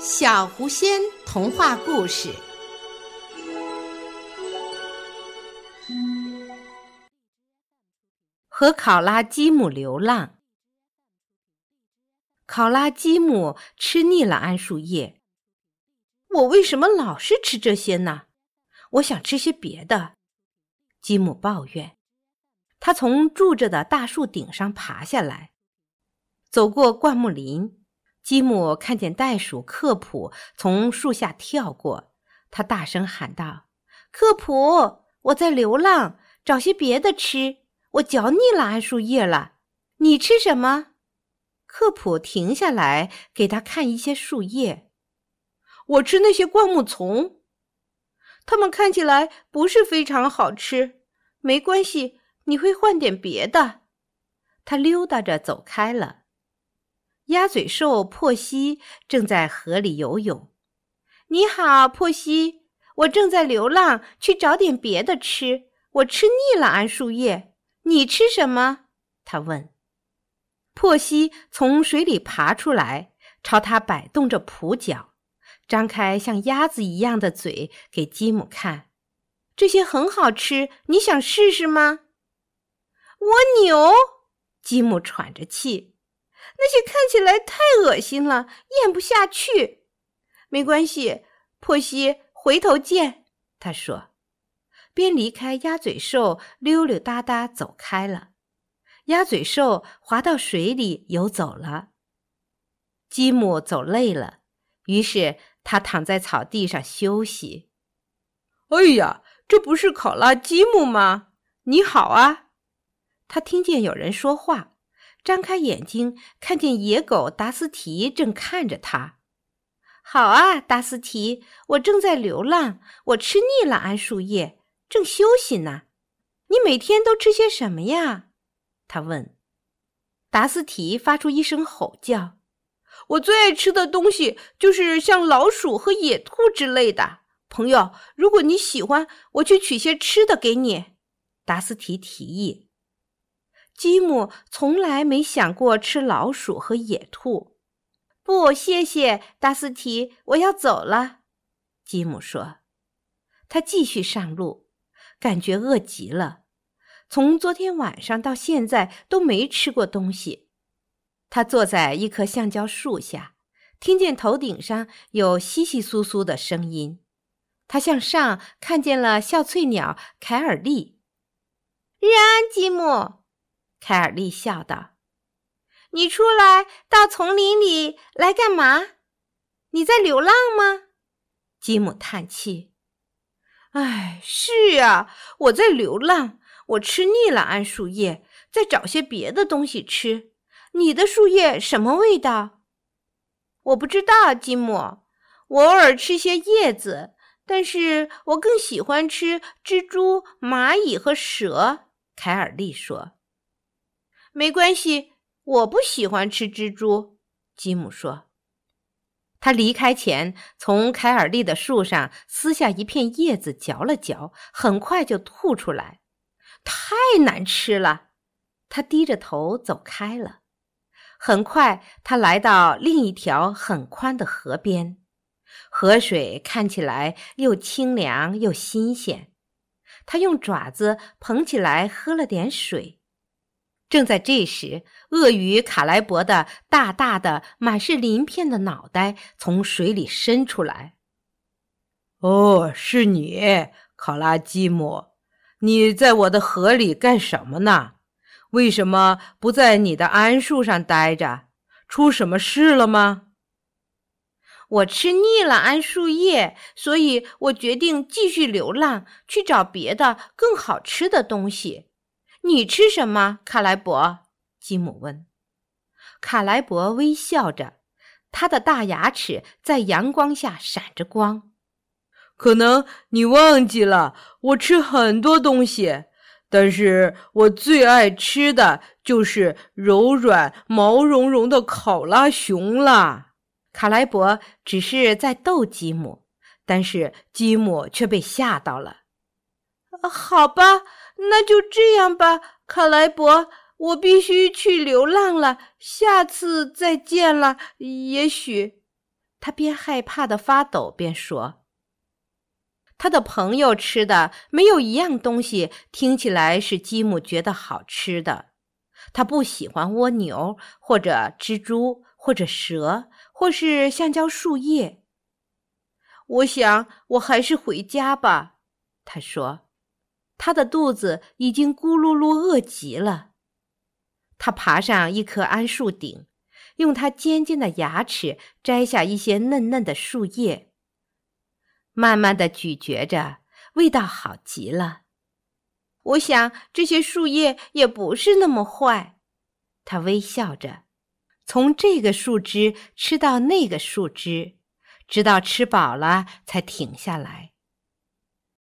小狐仙童话故事。和考拉基姆流浪。考拉基姆吃腻了桉树叶。我为什么老是吃这些呢？我想吃些别的。基姆抱怨。他从住着的大树顶上爬下来，走过灌木林。吉姆看见袋鼠克普从树下跳过，他大声喊道：“克普，我在流浪，找些别的吃。我嚼腻了桉树叶了。你吃什么？”克普停下来给他看一些树叶。我吃那些灌木丛，它们看起来不是非常好吃。没关系，你会换点别的。他溜达着走开了。鸭嘴兽珀西正在河里游泳。你好，珀西，我正在流浪，去找点别的吃。我吃腻了桉树叶。你吃什么？他问。珀西从水里爬出来，朝他摆动着蹼脚，张开像鸭子一样的嘴给吉姆看。这些很好吃，你想试试吗？蜗牛，吉姆喘着气。那些看起来太恶心了，咽不下去。没关系，珀西，回头见。他说，边离开鸭嘴兽，溜溜达达走开了。鸭嘴兽滑到水里游走了。吉姆走累了，于是他躺在草地上休息。哎呀，这不是考拉吉姆吗？你好啊！他听见有人说话。张开眼睛，看见野狗达斯提正看着他。好啊，达斯提，我正在流浪，我吃腻了桉树叶，正休息呢。你每天都吃些什么呀？他问。达斯提发出一声吼叫：“我最爱吃的东西就是像老鼠和野兔之类的。”朋友，如果你喜欢，我去取些吃的给你。”达斯提提议。吉姆从来没想过吃老鼠和野兔。不，谢谢，达斯提，我要走了。吉姆说。他继续上路，感觉饿极了。从昨天晚上到现在都没吃过东西。他坐在一棵橡胶树下，听见头顶上有窸窸窣窣的声音。他向上看见了笑翠鸟凯尔利。日安，吉姆。凯尔利笑道：“你出来到丛林里来干嘛？你在流浪吗？”吉姆叹气：“唉，是呀，我在流浪。我吃腻了桉树叶，再找些别的东西吃。你的树叶什么味道？”“我不知道，吉姆。我偶尔吃些叶子，但是我更喜欢吃蜘蛛、蚂蚁和蛇。”凯尔利说。没关系，我不喜欢吃蜘蛛。吉姆说。他离开前，从凯尔利的树上撕下一片叶子，嚼了嚼，很快就吐出来，太难吃了。他低着头走开了。很快，他来到另一条很宽的河边，河水看起来又清凉又新鲜。他用爪子捧起来，喝了点水。正在这时，鳄鱼卡莱伯的大大的、满是鳞片的脑袋从水里伸出来。“哦，是你，考拉基姆，你在我的河里干什么呢？为什么不在你的桉树上待着？出什么事了吗？”“我吃腻了桉树叶，所以我决定继续流浪，去找别的更好吃的东西。”你吃什么，卡莱伯？吉姆问。卡莱伯微笑着，他的大牙齿在阳光下闪着光。可能你忘记了，我吃很多东西，但是我最爱吃的就是柔软、毛茸茸的考拉熊了。卡莱伯只是在逗吉姆，但是吉姆却被吓到了。好吧。那就这样吧，卡莱伯，我必须去流浪了。下次再见了，也许。他边害怕的发抖边说：“他的朋友吃的没有一样东西听起来是吉姆觉得好吃的。他不喜欢蜗牛，或者蜘蛛，或者蛇，或是橡胶树叶。我想我还是回家吧。”他说。他的肚子已经咕噜噜饿极了。他爬上一棵桉树顶，用他尖尖的牙齿摘下一些嫩嫩的树叶，慢慢的咀嚼着，味道好极了。我想这些树叶也不是那么坏。他微笑着，从这个树枝吃到那个树枝，直到吃饱了才停下来。